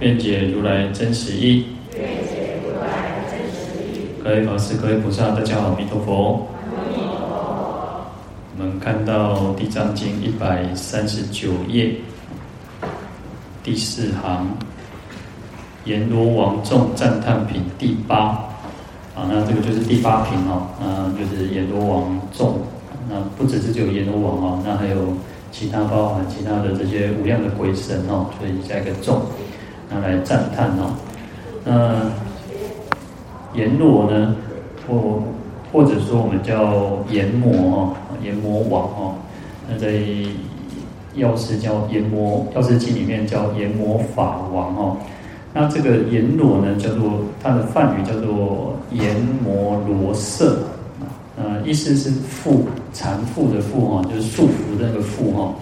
我今见闻得受持。愿解如来真实义。愿解如来真实义。各位法师、各位菩萨，大家好，阿弥陀佛。我们看到《地藏经》一百三十九页第四行，阎罗王众赞叹品第八啊，那这个就是第八品哦，那就是阎罗王众，那不只是只有阎罗王哦，那还有其他包含其他的这些无量的鬼神哦，所以加一个众，那来赞叹哦，那阎罗呢，或或者说我们叫阎魔哦。阎魔王哦，那在药师叫阎魔，药师经里面叫阎魔法王哦。那这个阎罗呢，叫做它的梵语叫做阎摩罗瑟，呃，意思是缚缠缚的缚哈，就是束缚的那个缚哈。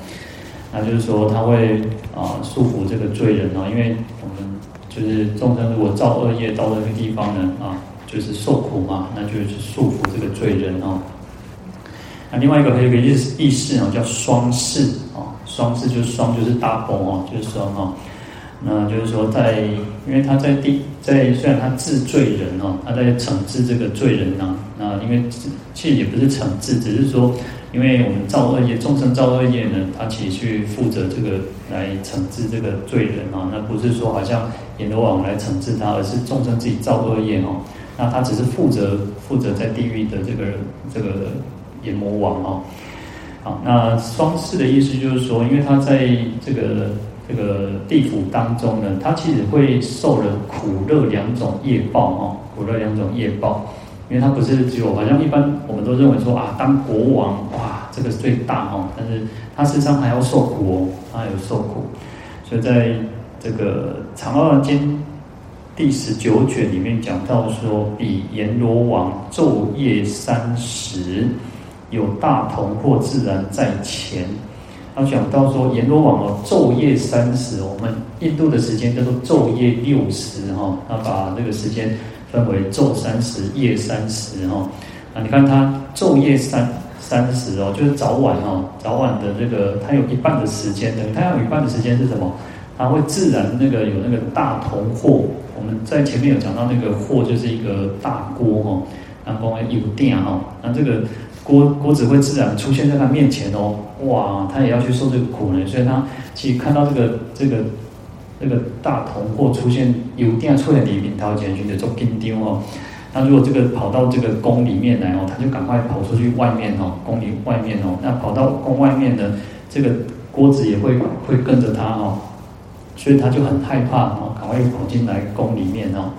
那就是说他会啊束缚这个罪人啊，因为我们就是众生如果造恶业到那个地方呢啊，就是受苦嘛，那就是束缚这个罪人哦。那另外一个还有一个意思意思啊，叫双世啊，双世就是双就是 double 哦，就是双哦。那就是说在，因为他在地在虽然他治罪人哦，他在惩治这个罪人呐。那因为其实也不是惩治，只是说，因为我们造恶业，众生造恶业呢，他其实去负责这个来惩治这个罪人啊。那不是说好像阎罗王来惩治他，而是众生自己造恶业哦。那他只是负责负责在地狱的这个这个。阎魔王哦，好，那双世的意思就是说，因为他在这个这个地府当中呢，他其实会受了苦乐两种业报哦，苦乐两种业报，因为他不是只有好像一般我们都认为说啊，当国王哇，这个最大哦，但是他事实上还要受苦哦，他有受苦，所以在这个《长二经》第十九卷里面讲到说，比阎罗王昼夜三十。有大同或自然在前，他讲到说阎罗王哦，昼夜三十，我们印度的时间叫做昼夜六十哈，他把这个时间分为昼三时、夜三时哈。啊，你看他昼夜三三时哦，就是早晚哦，早晚的这个，他有一半的时间的，他有一半的时间是什么？他会自然那个有那个大铜货，我们在前面有讲到那个货就是一个大锅哈，然后有电哈，那这个。锅锅子会自然出现在他面前哦，哇，他也要去受这个苦呢，所以他其实看到这个这个这个大同或出现有电出现里面，他会觉得做紧张哦。那如果这个跑到这个宫里面来哦，他就赶快跑出去外面哦，宫里外面哦。那跑到宫外面呢，这个锅子也会会跟着他哦，所以他就很害怕哦，赶快跑进来宫里面哦。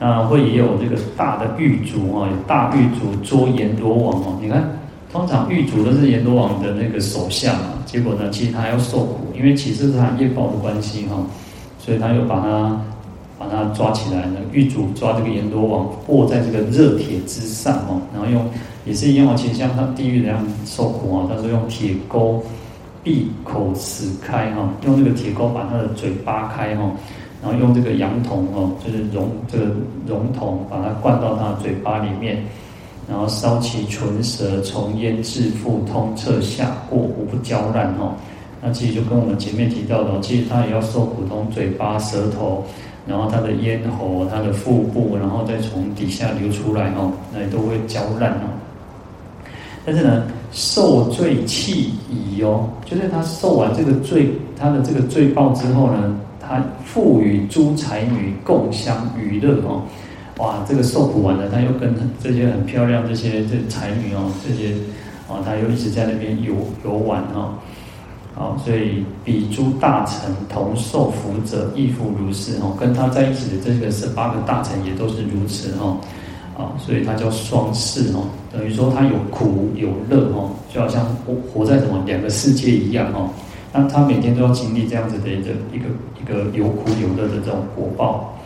那，会也有这个大的狱卒啊，有大狱卒捉阎罗王哦。你看，通常狱卒都是阎罗王的那个手下嘛。结果呢，其实他要受苦，因为其实是他业报的关系哈，所以他又把他把他抓起来呢。狱卒抓这个阎罗王，握在这个热铁之上哦，然后用也是一样，其实像他地狱那样受苦啊。他说用铁钩闭口齿开哈，用这个铁钩把他的嘴扒开哈。然后用这个羊铜哦，就是熔这个熔铜，把它灌到他的嘴巴里面，然后烧其唇舌，从咽至腹，通彻下过，无不焦烂哦。那其实就跟我们前面提到的，其实他也要受苦，从嘴巴、舌头，然后他的咽喉、他的腹部，然后再从底下流出来哦，那都会焦烂哦。但是呢，受罪气已哦，就是他受完这个罪，他的这个罪报之后呢。他复与诸才女共相娱乐哦，哇，这个受苦完了，他又跟这些很漂亮这些这才女哦，这些啊，他又一直在那边游游玩哦，好，所以比诸大臣同受福者亦复如是哦，跟他在一起的这个十八个大臣也都是如此哦，啊，所以他叫双世哦，等于说他有苦有乐哦，就好像活活在什么两个世界一样哦。那他每天都要经历这样子的一个一个一个有苦有乐的这种果报。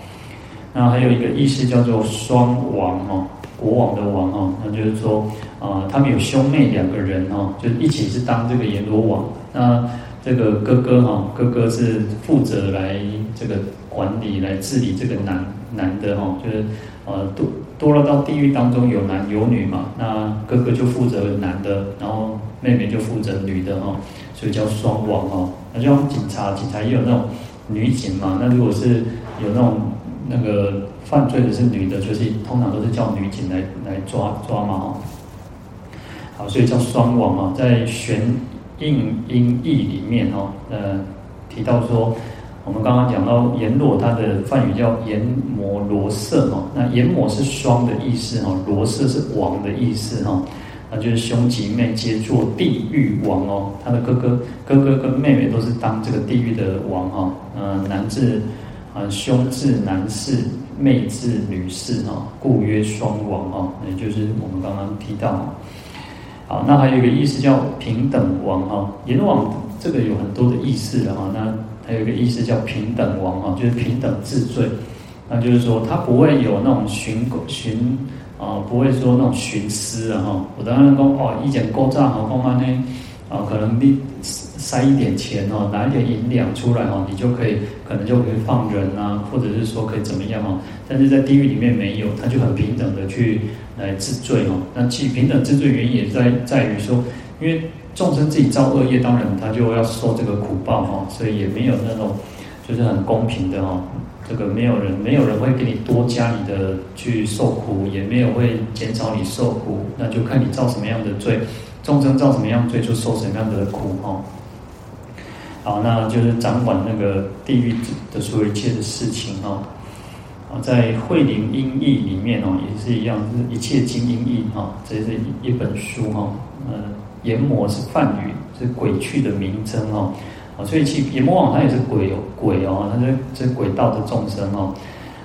那还有一个意思叫做双王哦，国王的王哦，那就是说，啊，他们有兄妹两个人哦，就一起是当这个阎罗王。那这个哥哥哈，哥哥是负责来这个管理、来治理这个男男的哈，就是呃多多了到地狱当中有男有女嘛，那哥哥就负责男的，然后妹妹就负责女的哈，所以叫双王哦。那就像警察，警察也有那种女警嘛，那如果是有那种那个犯罪的是女的，就是通常都是叫女警来来抓抓嘛哈。好，所以叫双王啊，在玄。应音译里面哦，呃，提到说，我们刚刚讲到阎罗，它的梵语叫阎摩罗瑟哦。那阎摩是双的意思哦，罗瑟是王的意思哈。那就是兄及妹皆做地狱王哦。他的哥哥、哥哥跟妹妹都是当这个地狱的王哈。呃，男字啊，兄字男士，妹字女士哈，故曰双王哦。也就是我们刚刚提到。好，那还有一个意思叫平等王哈，阎王这个有很多的意思的哈。那还有一个意思叫平等王哈，就是平等治罪。那就是说他不会有那种徇徇啊，不会说那种徇私啊哈。我当然讲哦，一点勾账和公安呢啊，可能你塞一点钱哦，拿一点银两出来哦，你就可以可能就可以放人啊，或者是说可以怎么样哦。但是在地狱里面没有，他就很平等的去。来治罪哦，那其平等治罪原因也在在于说，因为众生自己造恶业，当然他就要受这个苦报哈，所以也没有那种就是很公平的哈，这个没有人没有人会给你多加你的去受苦，也没有会减少你受苦，那就看你造什么样的罪，众生造什么样罪就受什么样的苦哈。好，那就是掌管那个地狱的所有一切的事情哦。啊。在慧灵音译里面哦，也是一样，就是一切经音译哈，这是一本书哈。呃，阎魔是梵语，是鬼趣的名称哦。啊，所以其阎魔王他也是鬼哦，鬼哦，他是这鬼道的众生哦。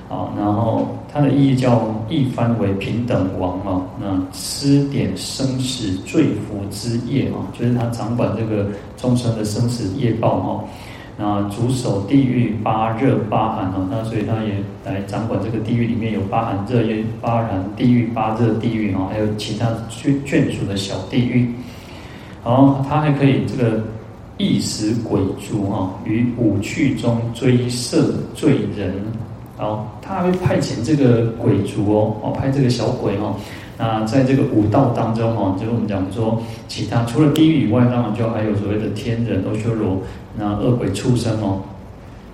啊，然后他的意义叫一翻为平等王哦。那施点生死罪福之业哦，就是他掌管这个众生的生死业报哈。那主守地狱八热八寒哦，那所以他也来掌管这个地狱里面有八寒热业、八寒地狱、八热地狱哦，还有其他眷眷属的小地狱。然后他还可以这个役使鬼卒哈，于五趣中追摄罪人。然后他还会派遣这个鬼卒哦，哦派这个小鬼哦。那在这个五道当中哦，就是我们讲说，其他除了地狱以外，当然就还有所谓的天人、阿修罗。那恶鬼畜生哦，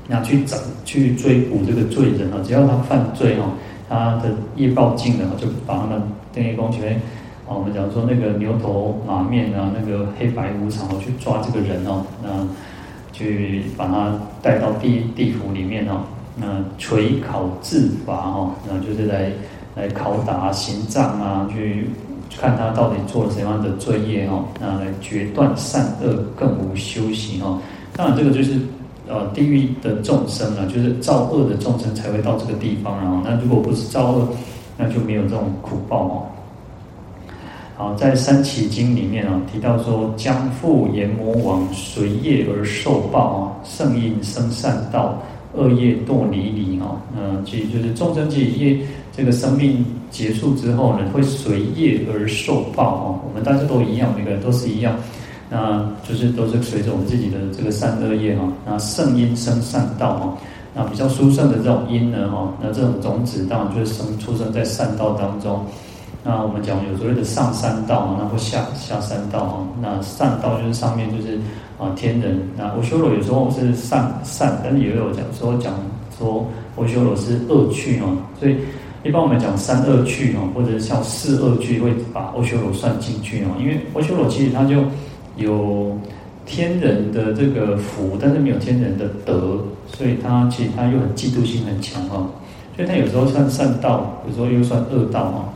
那去找去追捕这个罪人哦，只要他犯罪哦，他的业报尽了，就把他们等于讲起来哦，我们讲说那个牛头马面啊，那个黑白无常哦，去抓这个人哦，那去把他带到地地府里面哦，那垂考治罚哦，那就是来来拷打刑杖啊，去看他到底做了什么样的罪业哦，那来决断善恶，更无修行哦。当然，这个就是呃地狱的众生啊，就是造恶的众生才会到这个地方。然后，那如果不是造恶，那就没有这种苦报哦。好，在《三奇经》里面啊，提到说，将复阎魔王随业而受报啊，胜因生善道，恶业堕离离哈。嗯，其实就是众生业业这个生命结束之后呢，会随业而受报哦。我们大家都一样，每个人都是一样。那就是都是随着我们自己的这个善恶业哈，那圣因生善道哈，那比较殊胜的这种因呢哈，那这种种子当就是生出生在善道当中。那我们讲有所谓的上三道嘛，那或下下三道哈，那善道就是上面就是啊天人，那阿修罗有时候是善善，但是也有讲说讲说阿修罗是恶趣哦，所以一般我们讲三恶趣哦，或者像四恶趣会把阿修罗算进去哦，因为阿修罗其实他就。有天人的这个福，但是没有天人的德，所以他其实他又很嫉妒心很强哈，所以他有时候算善道，有时候又算恶道哈。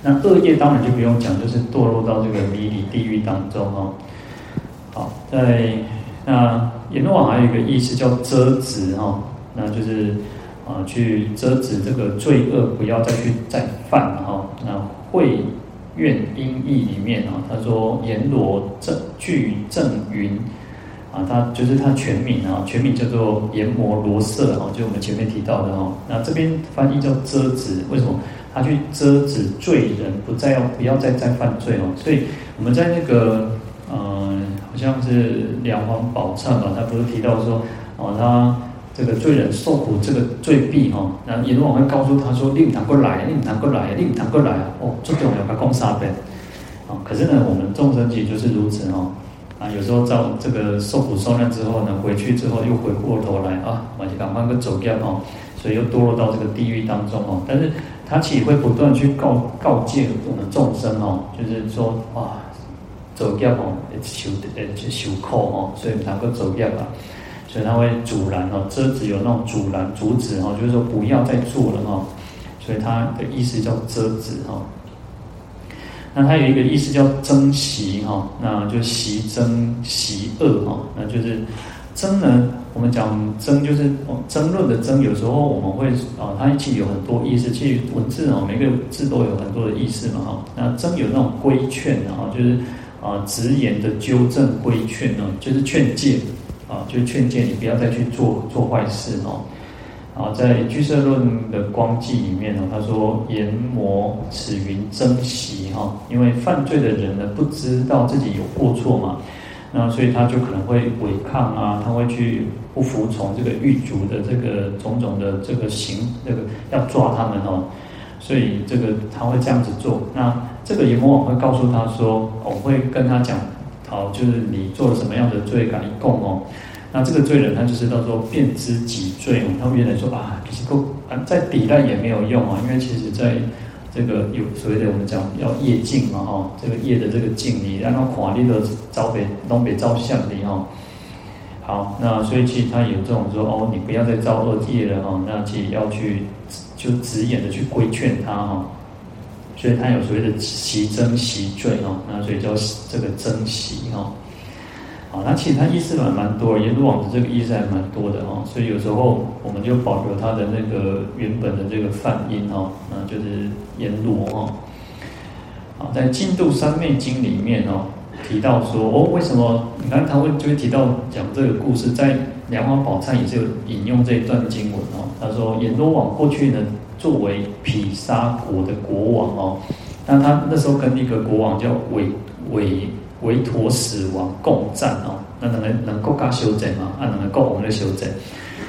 那恶业当然就不用讲，就是堕落到这个迷离地狱当中哈。好，在那阎罗王还有一个意思叫遮止哈，那就是啊去遮止这个罪恶，不要再去再犯哈。那会。愿音译里面啊，他说阎罗正具正云啊，他就是他全名啊，全名叫做阎魔罗色啊，就我们前面提到的哈。那这边翻译叫遮止，为什么？他去遮止罪人不再要不要再再犯罪哦。所以我们在那个、呃，好像是梁皇宝忏吧，他不是提到说哦，他。这个罪人受苦这个罪弊哈，那阎王会告诉他说：“你唔通过来，你唔通过来，你唔通过来哦，这种要他讲三遍。啊，可是呢，我们众生其实就是如此哦。啊，有时候遭这个受苦受难之后呢，回去之后又回过头来啊，我就赶快个走掉哦，所以又堕落到这个地狱当中哦。但是他其实会不断去告告诫我们众生哦，就是说啊，走掉哦，受呃就受苦哦，所以能够走掉吧。所以他会阻拦哦，遮止有那种阻拦、阻止哦，就是说不要再做了哈。所以他的意思叫遮止哈。那他有一个意思叫争习哈，那就习争习恶哈，那就是争呢。我们讲争就是争论的争，有时候我们会啊，它其实有很多意思。其实文字哦，每个字都有很多的意思嘛哈。那争有那种规劝然后就是啊直言的纠正规劝呢，就是劝诫。啊，就是劝诫你不要再去做做坏事哦。啊，在《居舍论》的光记里面呢，他说：“阎魔此云争习哈，因为犯罪的人呢，不知道自己有过错嘛，那所以他就可能会违抗啊，他会去不服从这个狱卒的这个种种的这个行，这个要抓他们哦，所以这个他会这样子做。那这个阎魔王会告诉他说，我会跟他讲。”好，就是你做了什么样的罪，敢一供哦。那这个罪人他就是叫做辨知己罪哦。他们原来说啊，其实够啊，再抵赖也没有用啊，因为其实在这个有所谓的我们讲要业尽嘛哈，这个业的这个尽，你让他垮你的招北东北招向你哈。好，那所以其实他有这种说哦，你不要再造恶业了哈，那其实要去就直言的去规劝他哈。所以他有所谓的习争习罪哦，那所以叫这个争习哦。好，那其实他意思还蛮多，阎罗王的这个意思还蛮多的哦。所以有时候我们就保留他的那个原本的这个梵音哦，那就是阎罗哦。好，在《净度三昧经》里面哦，提到说哦，为什么？你看他会就会提到讲这个故事，在《梁皇宝忏》也是有引用这一段经文哦。他说阎罗王过去呢。作为毗沙国的国王哦，那他那时候跟一个国王叫韦韦韦陀死王共战哦，那能能够加修整吗？啊，能够我们的修整。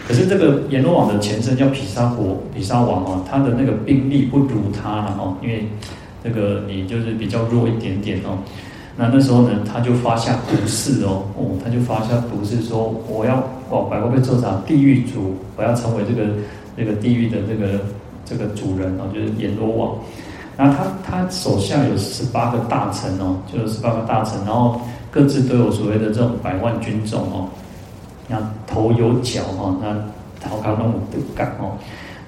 可是这个阎罗王的前身叫毗沙国毗沙王哦，他的那个兵力不如他了哦，因为这个你就是比较弱一点点哦。那那时候呢，他就发下毒誓哦，哦，他就发下毒誓说，我要哦百万被做成地狱主，我要成为这个这个地狱的这个。这个主人哦，就是阎罗王，然后他他手下有十八个大臣哦，就是十八个大臣，然后各自都有所谓的这种百万军众哦，那头有角哈，那头壳拢有角哦，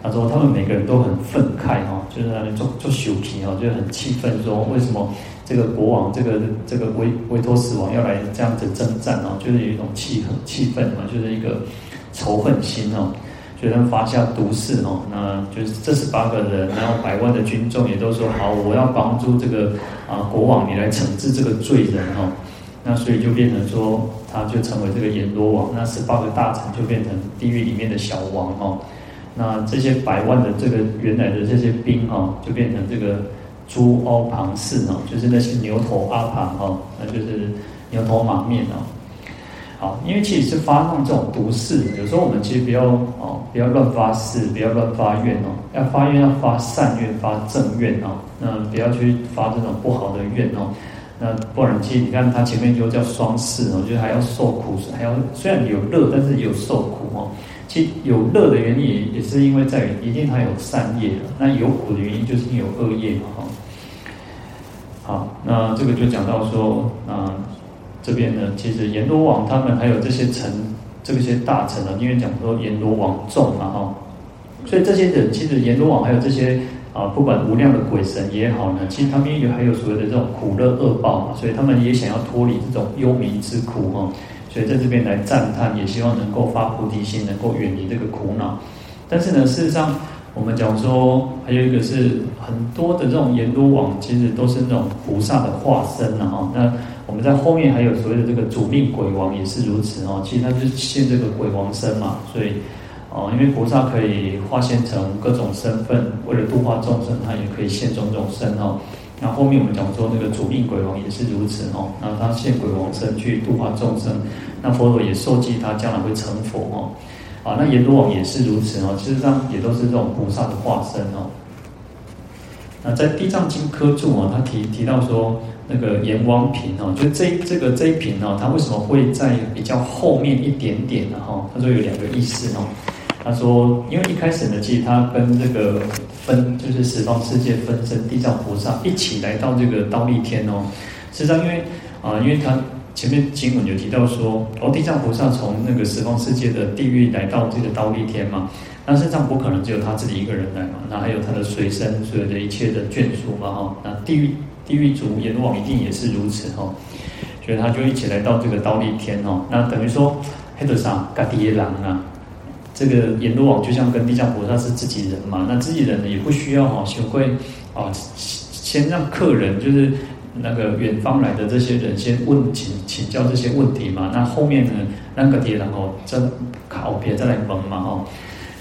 他说他们每个人都很愤慨哈，就是那里做做羞皮哦，就很气愤，说为什么这个国王这个这个维维陀使王要来这样子征战哦，就是有一种气很气愤嘛，就是一个仇恨心哦。学生发下毒誓哦，那就是这十八个人，然后百万的军众也都说好，我要帮助这个啊国王，你来惩治这个罪人哦。那所以就变成说，他就成为这个阎罗王，那十八个大臣就变成地狱里面的小王哦。那这些百万的这个原来的这些兵哦，就变成这个猪欧庞氏哦，就是那些牛头阿庞哦，那就是牛头马面哦。好，因为其实是发放这种毒誓，有时候我们其实不要哦，不要乱发誓，不要乱发愿哦，要发愿要发善愿，发正愿哦，那不要去发这种不好的愿哦，那不然其实你看他前面就叫双誓哦，就还要受苦，还要虽然有乐，但是也有受苦哦。其实有乐的原因也也是因为在于一定他有善业，那有苦的原因就是因为有恶业嘛哈。好，那这个就讲到说啊。这边呢，其实阎罗王他们还有这些臣，这些大臣呢，因为讲说阎罗王众嘛哈，所以这些人其实阎罗王还有这些啊，不管无量的鬼神也好呢，其实他们也有还有所谓的这种苦乐恶报嘛，所以他们也想要脱离这种幽冥之苦哈，所以在这边来赞叹，也希望能够发菩提心，能够远离这个苦恼。但是呢，事实上我们讲说，还有一个是很多的这种阎罗王，其实都是那种菩萨的化身呐哈，那。我们在后面还有所谓的这个主命鬼王也是如此哦。其实他就是现这个鬼王身嘛，所以哦，因为菩萨可以化现成各种身份，为了度化众生，他也可以现种种身哦。那后面我们讲说那个主命鬼王也是如此哦，那他现鬼王身去度化众生，那佛陀也受记他将来会成佛哦。啊，那阎罗王也是如此哦，事实上也都是这种菩萨的化身哦。那在《地藏经》科注啊，他提提到说，那个阎王品哦，就这这个这一品哦，他为什么会在比较后面一点点呢？哈，他说有两个意思哦。他说，因为一开始呢，其实他跟这个分就是十方世界分身地藏菩萨一起来到这个忉利天哦。实际上，因为啊，因为他前面经文有提到说，哦，地藏菩萨从那个十方世界的地狱来到这个忉利天嘛。那身上不可能只有他自己一个人来嘛，那还有他的随身所有的一切的眷属嘛哈，那地狱地狱族阎罗王一定也是如此哈，所以他就一起来到这个刀利天哦，那等于说黑德上嘎迪耶郎啊，这个阎罗王就像跟地藏菩萨是自己人嘛，那自己人呢也不需要哈，学会啊先让客人就是那个远方来的这些人先问请请教这些问题嘛，那后面呢那个爹然后真靠别再来问嘛哈。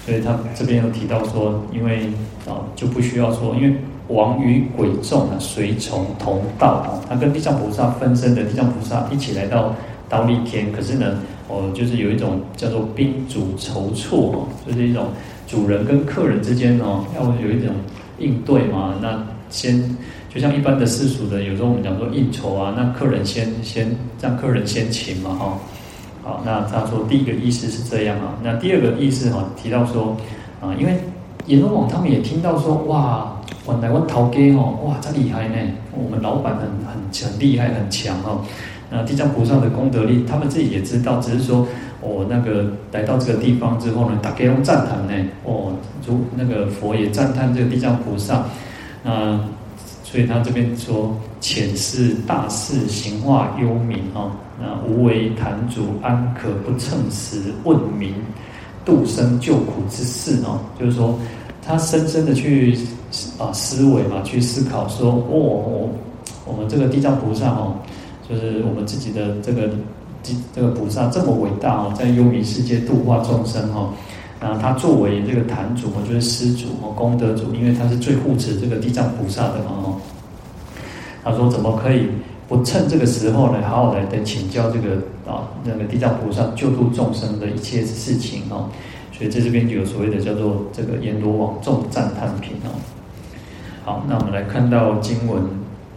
所以他这边有提到说，因为啊就不需要说，因为王与鬼众啊随从同道啊，他跟地藏菩萨分身的地藏菩萨一起来到忉利天，可是呢，哦就是有一种叫做宾主筹措哦，就是一种主人跟客人之间哦要有一种应对嘛，那先就像一般的世俗的，有时候我们讲说应酬啊，那客人先先让客人先请嘛哈。好，那他说第一个意思是这样啊，那第二个意思哈提到说啊，因为阎罗王他们也听到说哇，我来我头家哦，哇，真厉害呢，我们老板很很很厉害很强哦，那地藏菩萨的功德力，他们自己也知道，只是说哦那个来到这个地方之后呢，大家都赞叹呢，哦，如那个佛也赞叹这个地藏菩萨，那。所以他这边说，浅是大士行化幽冥哦，那无为坛主安可不乘时问名度生救苦之事哦，就是说他深深的去啊思维嘛，去思考说哦，我我们这个地藏菩萨哦，就是我们自己的这个这个菩萨这么伟大哦，在幽冥世界度化众生哦。那他作为这个坛主，就是施主哦，功德主，因为他是最护持这个地藏菩萨的嘛哦。他说：“怎么可以不趁这个时候呢，好好来的请教这个啊那个地藏菩萨救度众生的一切事情哦？所以在这边就有所谓的叫做这个阎罗王众赞叹品哦。好，那我们来看到经文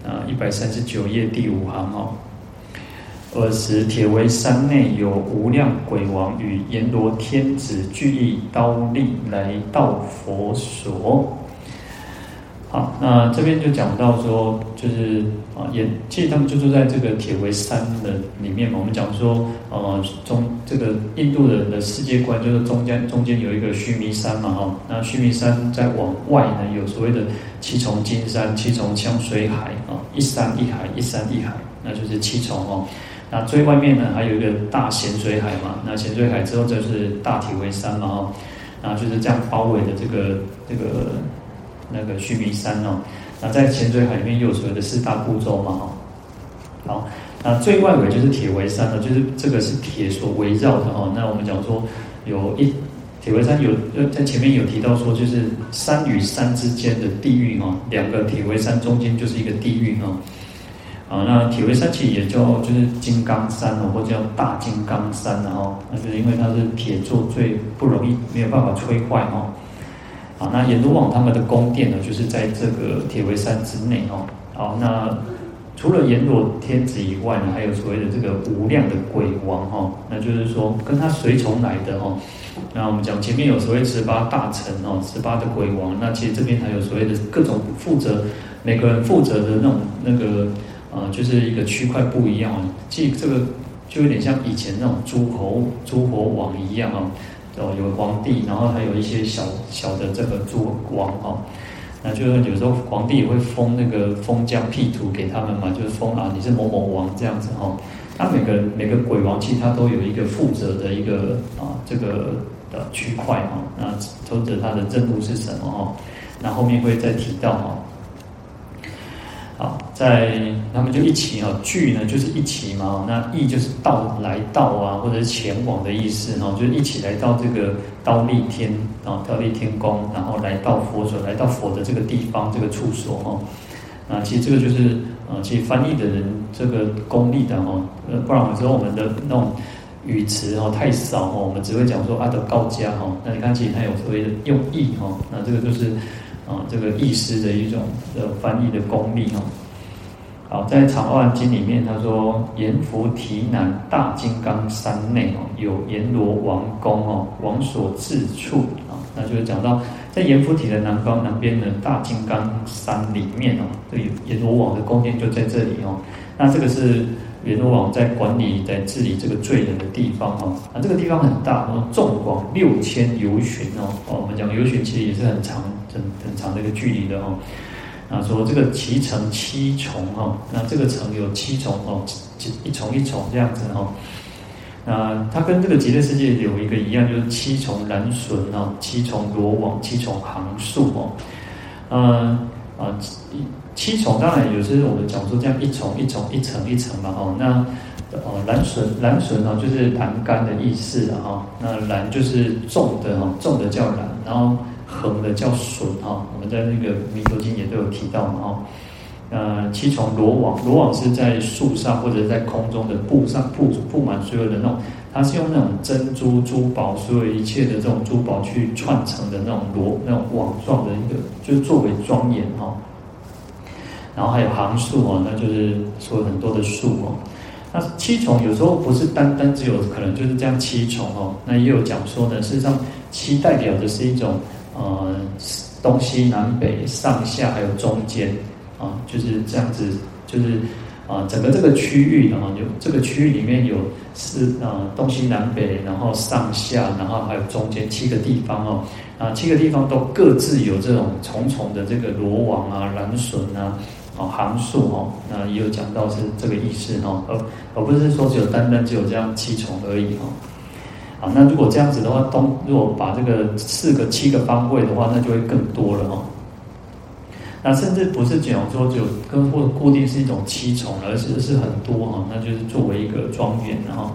啊一百三十九页第五行哦。”尔时，铁围山内有无量鬼王与阎罗天子俱诣忉利来到佛所。好，那这边就讲到说，就是啊，也其实他们就住在这个铁围山的里面嘛。我们讲说，呃，中这个印度人的世界观就是中间中间有一个须弥山嘛，哈。那须弥山再往外呢，有所谓的七重金山、七重香水海啊，一山一海，一山一海，那就是七重哦。那最外面呢，还有一个大咸水海嘛。那咸水海之后就是大铁围山嘛，哈。那就是这样包围的这个这个那个须弥山哦。那在咸水海里面又有所谓的四大部洲嘛，哈。好，那最外围就是铁围山了，就是这个是铁所围绕的哦。那我们讲说有一铁围山有在前面有提到说，就是山与山之间的地域哦，两个铁围山中间就是一个地域哦。啊，那铁围山其实也叫就是金刚山哦，或者叫大金刚山哦，那就是因为它是铁做最不容易没有办法摧坏哦。啊，那阎罗王他们的宫殿呢，就是在这个铁围山之内哦。好，那除了阎罗天子以外呢，还有所谓的这个无量的鬼王哈，那就是说跟他随从来的哦。那我们讲前面有所谓十八大臣哦，十八的鬼王，那其实这边还有所谓的各种负责，每个人负责的那种那个。呃，就是一个区块不一样，即这个就有点像以前那种诸侯诸侯王一样啊，哦，有皇帝，然后还有一些小小的这个诸王哈，那就是有时候皇帝也会封那个封疆辟土给他们嘛，就是封啊，你是某某王这样子哈。那每个每个鬼王其实他都有一个负责的一个啊这个的区块哈，那或者他的任务是什么哈？那后面会再提到哈。好。在他们就一起哈，聚呢就是一起嘛，那意就是到来到啊，或者是前往的意思哈，就是一起来到这个忉利天啊，忉利天宫，然后来到佛所，来到佛的这个地方这个处所哈。啊，其实这个就是啊，其实翻译的人这个功力的哈，呃，不然有时候我们的那种语词哈太少哈，我们只会讲说阿德高家哈，那你看其实他有所谓的用意哈，那这个就是啊，这个意思的一种的翻译的功力哈。好，在《长阿含经》里面，他说：阎浮提南大金刚山内哦，有阎罗王宫哦，王所自处啊。那就是讲到在阎浮提的南方南边的大金刚山里面哦，这阎罗王的宫殿就在这里哦。那这个是阎罗王在管理、在治理这个罪人的地方哦。啊，这个地方很大哦，纵广六千由旬哦。哦，我们讲由旬其实也是很长、很很长的一个距离的哦。啊，说这个其城七重哈，那这个层有七重哦，一重一重这样子哈。那它跟这个极乐世界有一个一样，就是七重栏楯哦，七重罗网，七重行树哦。嗯啊，七七重当然有时候我们讲说这样一重一重一层一层嘛哈。那哦栏楯栏楯哦就是栏杆的意思哈。那栏就是重的哈，重的叫栏，然后。横的叫楯哈，我们在那个《弥陀经》也都有提到嘛哈。呃，七重罗网，罗网是在树上或者在空中的布上布布满所有的那种，它是用那种珍珠珠宝，所有一切的这种珠宝去串成的那种罗那种网状的一个，就是作为庄严哈。然后还有行树哦，那就是说很多的树哦。那七重有时候不是单单只有可能就是这样七重哦，那也有讲说呢，事实上七代表的是一种。呃，东西南北上下还有中间啊，就是这样子，就是啊，整个这个区域然后有这个区域里面有四啊东西南北，然后上下，然后还有中间七个地方哦，啊七个地方都各自有这种重重的这个罗网啊、栏楯啊、啊行树哦，那也有讲到是这个意思哦，而而不是说只有单单只有这样七重而已哦。啊，那如果这样子的话，东如果把这个四个七个方位的话，那就会更多了哦。那甚至不是讲说就跟或固定是一种七重，而是是很多哈，那就是作为一个庄严然后，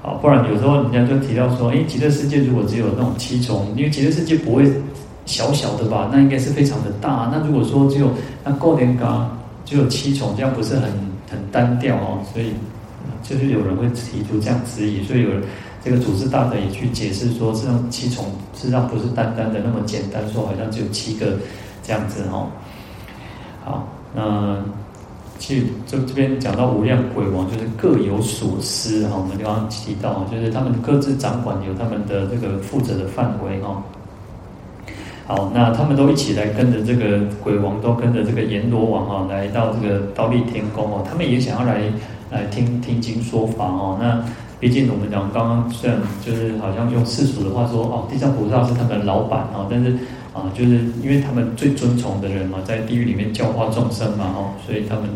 好，不然有时候人家就提到说，诶，极乐世界如果只有那种七重，因为极乐世界不会小小的吧？那应该是非常的大。那如果说只有那过年岗只有七重，这样不是很很单调哦？所以就是有人会提出这样质疑，所以有人。这个组织大德也去解释说，这种七重实际上不是单单的那么简单，说好像只有七个这样子哦。好，那其实这这边讲到无量鬼王，就是各有所思哈。我们刚刚提到，就是他们各自掌管有他们的这个负责的范围哈。好，那他们都一起来跟着这个鬼王，都跟着这个阎罗王哈，来到这个忉利天宫哦。他们也想要来来听听经说法哦。那毕竟我们讲刚刚虽然就是好像用世俗的话说哦，地藏菩萨是他们老板哦，但是啊，就是因为他们最尊崇的人嘛，在地狱里面教化众生嘛哦，所以他们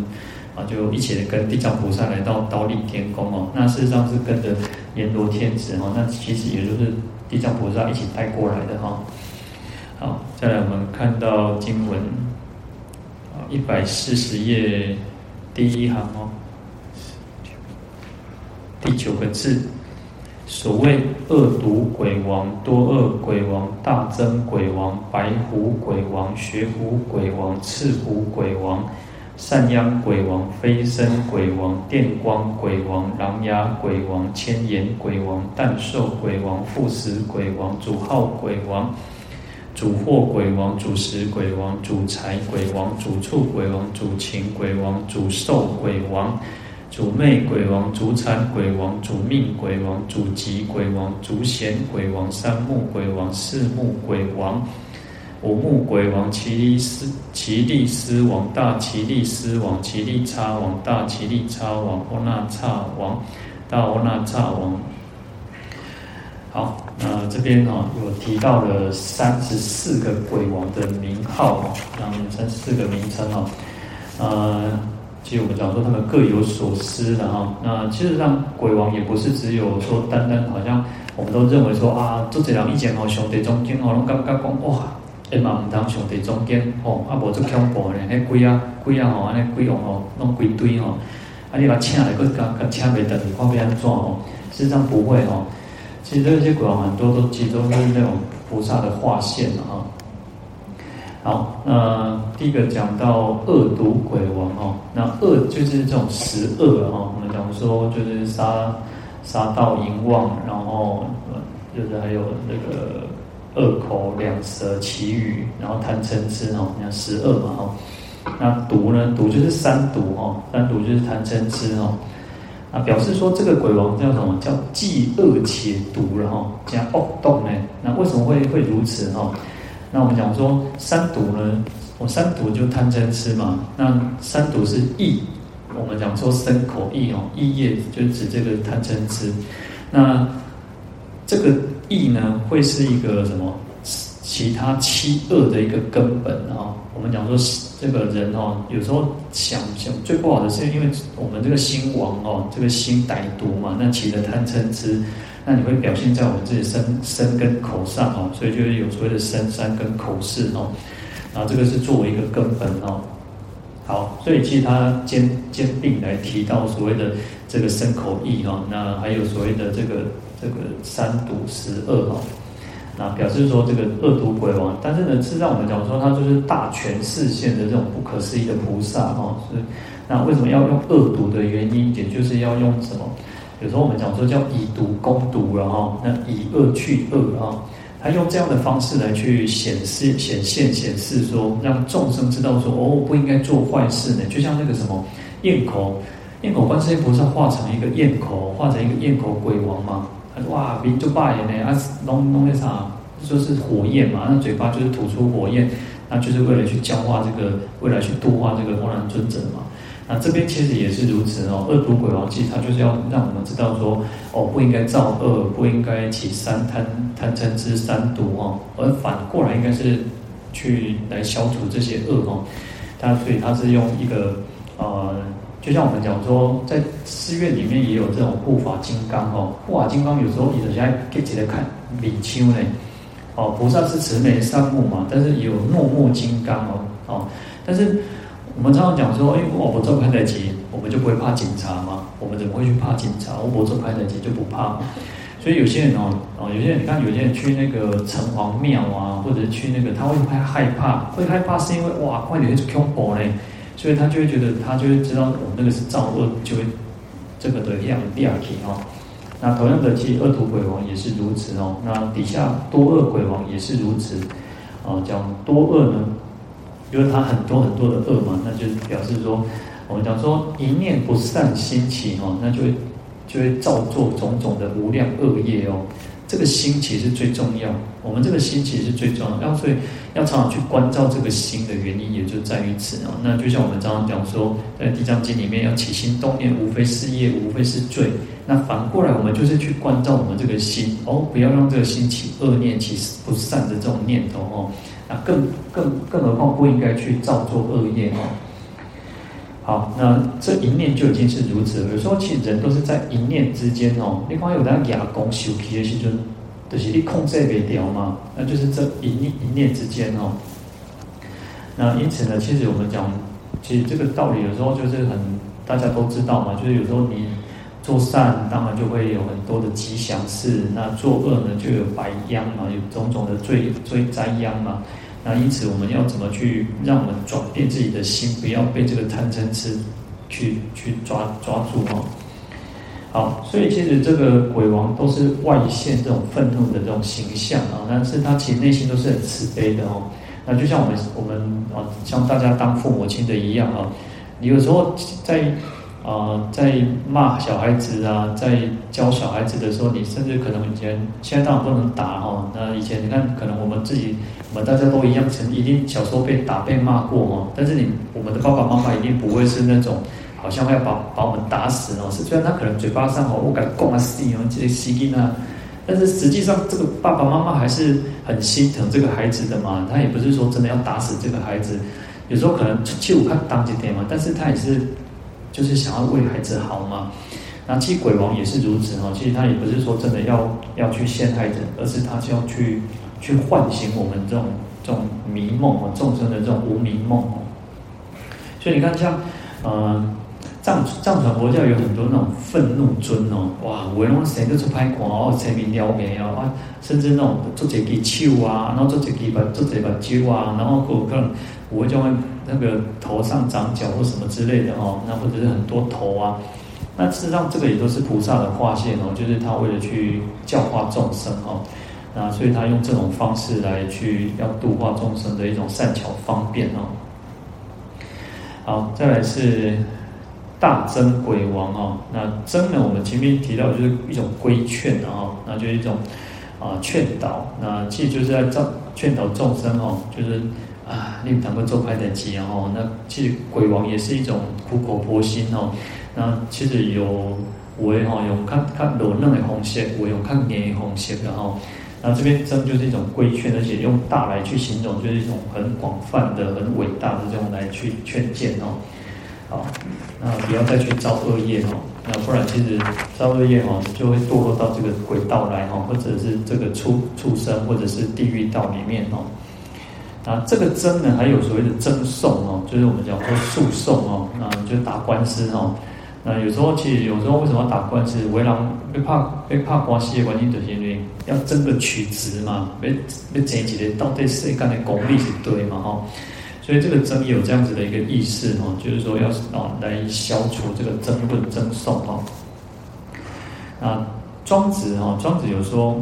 啊就一起的跟地藏菩萨来到忉利天宫哦。那事实上是跟着阎罗天子哦，那其实也就是地藏菩萨一起带过来的哈。好，再来我们看到经文啊，一百四十页第一行哦。第九个字，所谓恶毒鬼王、多恶鬼王、大增鬼王、白虎鬼王、血虎鬼王、赤虎鬼王、善殃鬼王、飞身鬼王、电光鬼王、狼牙鬼王、千眼鬼王、诞寿鬼王、复死鬼王、主号鬼王、主祸鬼王、主食鬼王、主财鬼王、主畜鬼王、主情鬼王、主寿鬼王。主魅鬼王、主产鬼王、主命鬼王、主疾鬼王、主险鬼王、三目鬼王、四目鬼王、五目鬼王、奇力斯、奇力斯王、大奇力斯王、奇力叉王、大奇力叉王、欧那叉王、大欧那叉王。好，那这边哈有提到了三十四个鬼王的名号啊，三十四个名称啊，呃。其实我们讲说他们各有所思的哈，那其实上鬼王也不是只有说单单好像我们都认为说啊，做这样一件好兄弟中间哦，拢感觉讲哇，哎嘛唔当上伫中间吼，啊无足恐怖咧，迄鬼啊鬼啊吼，安尼鬼王吼，拢鬼堆吼，啊你把请来，佮佮佮请袂得，看要安怎吼？事实上不会吼，其实这些鬼王很多都集中都是那种菩萨的化现啊。好，那第一个讲到恶毒鬼王哦，那恶就是这种十恶哦，我们讲说就是杀杀盗淫妄，然后就是还有那个恶口两舌綺语，然后贪嗔痴哦，你看十恶嘛哦，那毒呢？毒就是三毒哦，三毒就是贪嗔痴哦，啊，表示说这个鬼王叫什么？叫既恶且毒了哈，加恶动呢？那为什么会会如此哈？那我们讲说三毒呢，我三毒就贪嗔痴嘛。那三毒是意，我们讲说身口意哦，意业就指这个贪嗔痴。那这个意呢，会是一个什么？其他七恶的一个根本啊。我们讲说这个人哦，有时候想想最不好的是，因为我们这个心王哦，这个心歹毒嘛，那起了贪嗔痴。那你会表现在我们自己身身跟口上哦，所以就是有所谓的身三跟口四哦，然后这个是作为一个根本哦。好，所以其实他兼兼并来提到所谓的这个身口意哈，那还有所谓的这个这个三毒十恶哦，那表示说这个恶毒鬼王，但是呢，事实上我们讲说他就是大权示现的这种不可思议的菩萨哦，是那为什么要用恶毒的原因，也就是要用什么？有时候我们讲说叫以毒攻毒了哈，那以恶去恶啊，他用这样的方式来去显示、显现、显示说，让众生知道说，哦，不应该做坏事呢。就像那个什么焰口，焰口观世音菩萨化成一个焰口，化成一个焰口鬼王嘛。他说哇，名就霸言呢，啊，弄弄那啥，说是火焰嘛，那嘴巴就是吐出火焰，那就是为了去教化这个，为了去度化这个阿难尊者嘛。那这边其实也是如此哦，恶毒鬼王其实他就是要让我们知道说，哦，不应该造恶，不应该起三贪贪嗔痴三毒哦，而反过来应该是去来消除这些恶哦。他所以他是用一个呃，就像我们讲说，在寺院里面也有这种护法金刚哦，护法金刚有时候有些可以起来看李丘呢，哦，菩萨是慈眉善目嘛，但是也有怒目金刚哦，哦，但是。我们常常讲说，哎，我不做拍台机，我们就不会怕警察吗？我们怎么会去怕警察？我不做拍台机就不怕。所以有些人哦，哦，有些人你看，有些人去那个城隍庙啊，或者去那个，他会害害怕，会害怕是因为哇，快点去恐怖嘞，所以他就会觉得，他就会知道我们那个是造恶，就会这个的样第二题哦。那同样的，其实恶毒鬼王也是如此哦。那底下多恶鬼王也是如此哦。讲多恶呢？因为他很多很多的恶嘛，那就表示说，我们讲说一念不善心起哦，那就会就会造作种种的无量恶业哦。这个心其实最重要，我们这个心其实是最重要，要所以要常常去关照这个心的原因，也就在于此哦。那就像我们常常讲说，在《地藏经》里面要起心动念，无非是业，无非是罪。那反过来，我们就是去关照我们这个心哦，不要让这个心起恶念，起不善的这种念头哦。那更更更何况不应该去造作恶业哦。好，那这一念就已经是如此了。有时候其实人都是在一念之间哦。你看有那哑公修皮的时候，就是你控制不掉嘛，那就是这一念一念之间哦。那因此呢，其实我们讲，其实这个道理有时候就是很大家都知道嘛，就是有时候你做善，当然就会有很多的吉祥事；那做恶呢，就有白殃嘛，有种种的罪罪灾殃嘛。那因此，我们要怎么去让我们转变自己的心，不要被这个贪嗔痴去去抓抓住哦。好，所以其实这个鬼王都是外现这种愤怒的这种形象啊，但是他其实内心都是很慈悲的哦。那就像我们我们啊，像大家当父母亲的一样啊，你有时候在。啊、呃，在骂小孩子啊，在教小孩子的时候，你甚至可能以前，现在当然不能打哈、哦。那以前你看，可能我们自己，我们大家都一样，曾一定小时候被打、被骂过哦。但是你，我们的爸爸妈妈一定不会是那种，好像要把把我们打死哦。是虽然他可能嘴巴上哦，我敢讲啊，死哦，这些死音啊，但是实际上这个爸爸妈妈还是很心疼这个孩子的嘛。他也不是说真的要打死这个孩子，有时候可能气我看当几天嘛，但是他也是。就是想要为孩子好嘛，那其实鬼王也是如此哈。其实他也不是说真的要要去陷害人，而是他就要去去唤醒我们这种这种迷梦哦，众生的这种无明梦哦。所以你看，像呃藏藏传佛教有很多那种愤怒尊哦，哇，为拢谁都出歹看哦，前面撩眉啊，甚至那种做这个手啊，然后做这个把做这把揪啊，然后可能我就会那个头上长角或什么之类的哦，那或者是很多头啊。那事实上，这个也都是菩萨的化现哦，就是他为了去教化众生哦，那所以他用这种方式来去要度化众生的一种善巧方便哦。好，再来是大僧鬼王哦，那僧呢，我们前面提到就是一种规劝哦，那就是一种啊劝导，那其实就是在劝劝导众生哦，就是啊，你能够做快的机哦，那其实鬼王也是一种苦口婆心哦。那其实有为哈有看看柔嫩的红线，我有看黏的红线的哈。那这边僧就是一种规劝，而且用大来去形容，就是一种很广泛的、很伟大的这种来去劝谏哦。好，那不要再去造恶业哦，那不然其实造恶业哦就会堕落到这个鬼道来哈，或者是这个畜畜生，或者是地狱道里面哦。啊，这个争呢还有所谓的争讼哦，就是我们讲说诉讼哦，那就打官司哦。那有时候，其实有时候为什么要打官司？为让被怕被怕关系的关系，就是因为要争个取直嘛，被被争起来到底谁干的功力是对嘛？哈，所以这个争有这样子的一个意思哈，就是说要啊来消除这个争论争讼哈。啊，庄子哈，庄子有说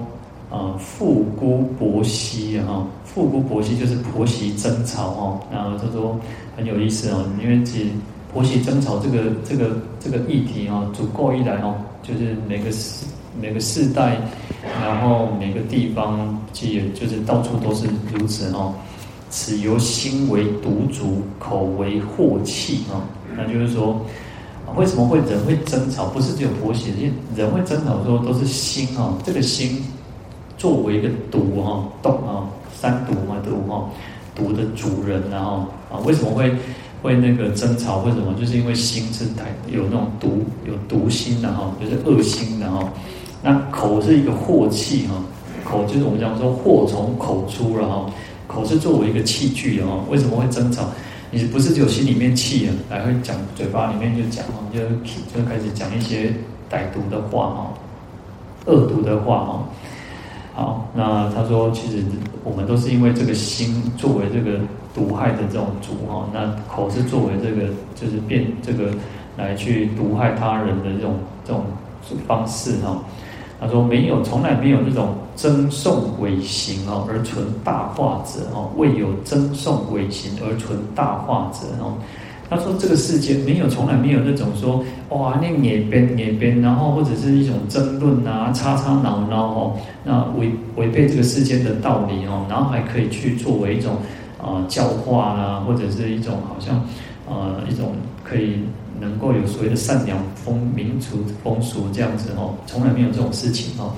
啊，妇姑婆媳哈，妇姑婆媳就是婆媳争吵哈，然后他说很有意思哦，因为其实。婆媳争吵这个这个这个议题哈，足够一来哦，就是每个世每个世代，然后每个地方，其实就是到处都是如此哦。此由心为毒主，口为祸气啊。那就是说，为什么会人会争吵？不是只有婆媳，因为人会争吵的时候都是心啊，这个心作为一个毒哈，毒啊，三毒嘛，毒哈，毒的主人然后啊，为什么会？会那个争吵，为什么？就是因为心是太有那种毒，有毒心的哈，就是恶心的哈。那口是一个祸气哈，口就是我们讲说祸从口出了哈，口是作为一个器具的哈。为什么会争吵？你不是只有心里面气啊，来会讲嘴巴里面就讲哈，就就开始讲一些歹毒的话哈，恶毒的话哈。好，那他说，其实我们都是因为这个心作为这个毒害的这种主哈，那口是作为这个就是变这个来去毒害他人的这种这种方式哈。他说没有，从来没有那种争讼违行哦而存大化者哦，未有争讼违行而存大化者哦。他说：“这个世界没有，从来没有那种说哇，那哪边哪边，然后或者是一种争论啊，吵吵闹闹哦，那违违背这个世间的道理哦，然后还可以去作为一种啊、教化啊，或者是一种好像呃一种可以能够有所谓的善良风民俗风俗这样子哦，从来没有这种事情哦。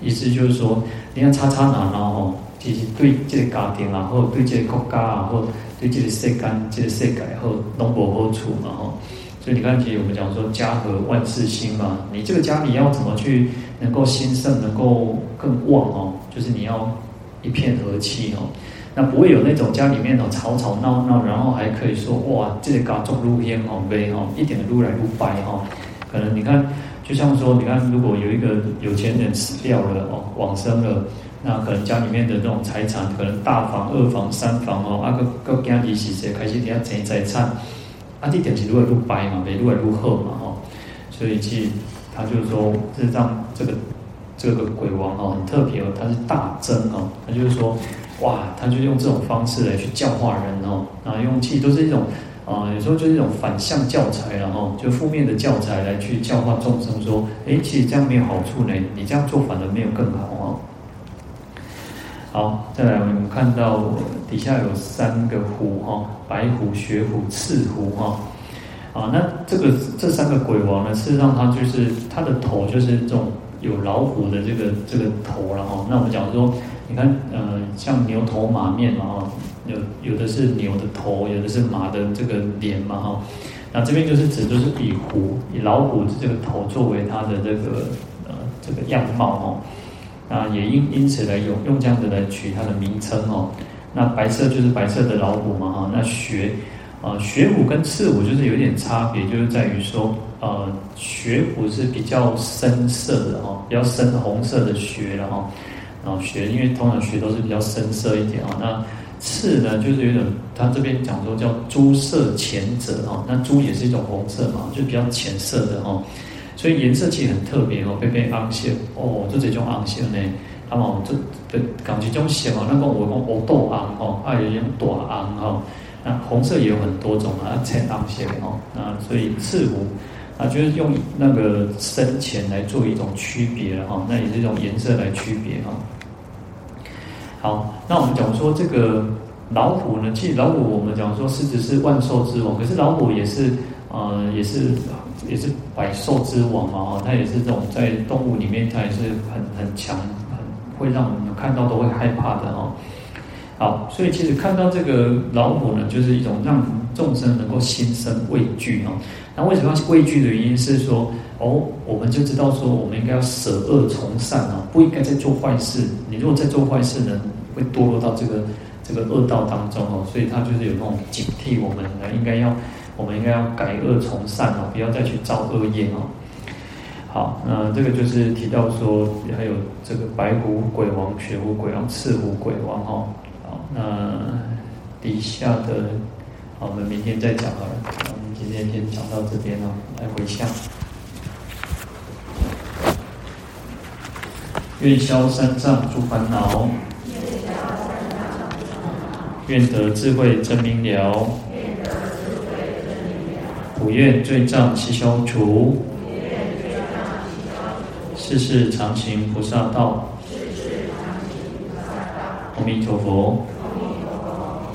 意思就是说，你看吵吵闹闹哦，其实对这个家庭啊，或对这个国家啊，或对这个世间、这个世界后都无好处嘛吼，所以你看，其实我们讲说家和万事兴嘛，你这个家你要怎么去能够兴盛，能够更旺哦，就是你要一片和气哦，那不会有那种家里面哦吵吵闹闹，然后还可以说哇，这个家中路烟哦悲哦，一点路来路败哈，可能你看，就像说，你看如果有一个有钱人死掉了哦，往生了。那可能家里面的这种财产，可能大房、二房、三房哦，啊个个家里是谁开始底下争财产，啊这点是如何如白嘛，没如何如何嘛哦，所以其实他就是说，是让这个这个鬼王哦很特别哦，他是大增哦，他就是说，哇，他就用这种方式来去教化人哦，啊用其实都是一种啊，有时候就是一种反向教材然后就负面的教材来去教化众生，说，哎，其实这样没有好处呢，你这样做反而没有更好哦。好，再来我们看到底下有三个虎哈，白虎、雪虎、赤虎哈。啊，那这个这三个鬼王呢，事实上它就是他的头就是这种有老虎的这个这个头了哈。那我们讲说，你看，呃，像牛头马面嘛哈，有有的是牛的头，有的是马的这个脸嘛哈。那这边就是指就是以虎以老虎的这个头作为它的这个呃这个样貌哈。那也因因此来用用这样子来取它的名称哦。那白色就是白色的老虎嘛哈。那雪啊，雪虎跟赤虎就是有点差别，就是在于说，呃，雪虎是比较深色的哈，比较深红色的雪了哈。后雪，因为通常雪都是比较深色一点啊。那赤呢，就是有点，他这边讲说叫朱色浅者哈。那朱也是一种红色嘛，就比较浅色的哈。所以颜色其实很特别哦，被被暗线哦，就这种暗线呢。那么这这讲几种色嘛？那个我讲乌豆暗哦，还有一种大红哈。那红色也有很多种啊，浅红色哦。那所以赤虎啊，就是用那个深浅来做一种区别了哈。那也是一种颜色来区别哈。好，那我们讲说这个老虎呢，其实老虎我们讲说狮子是万兽之王，可是老虎也是呃也是也是百兽之王嘛哈，它也是这种在动物里面它也是很很强，很会让我们看到都会害怕的哈。好，所以其实看到这个老虎呢，就是一种让众生能够心生畏惧哈。那为什么要畏惧的原因是说，哦，我们就知道说，我们应该要舍恶从善啊，不应该再做坏事。你如果再做坏事呢，会堕落到这个这个恶道当中哦。所以他就是有那种警惕我们呢，应该要我们应该要改恶从善哦，不要再去造恶业哦。好，那这个就是提到说，还有这个白虎鬼王、雪虎鬼王、赤虎鬼王哈。那底下的，好，我们明天再讲好了。我们今天先讲到这边哦，来回向。愿消三障诸烦恼，愿得智慧真明了，普愿罪障悉消除，世世常行菩萨道。阿弥陀佛。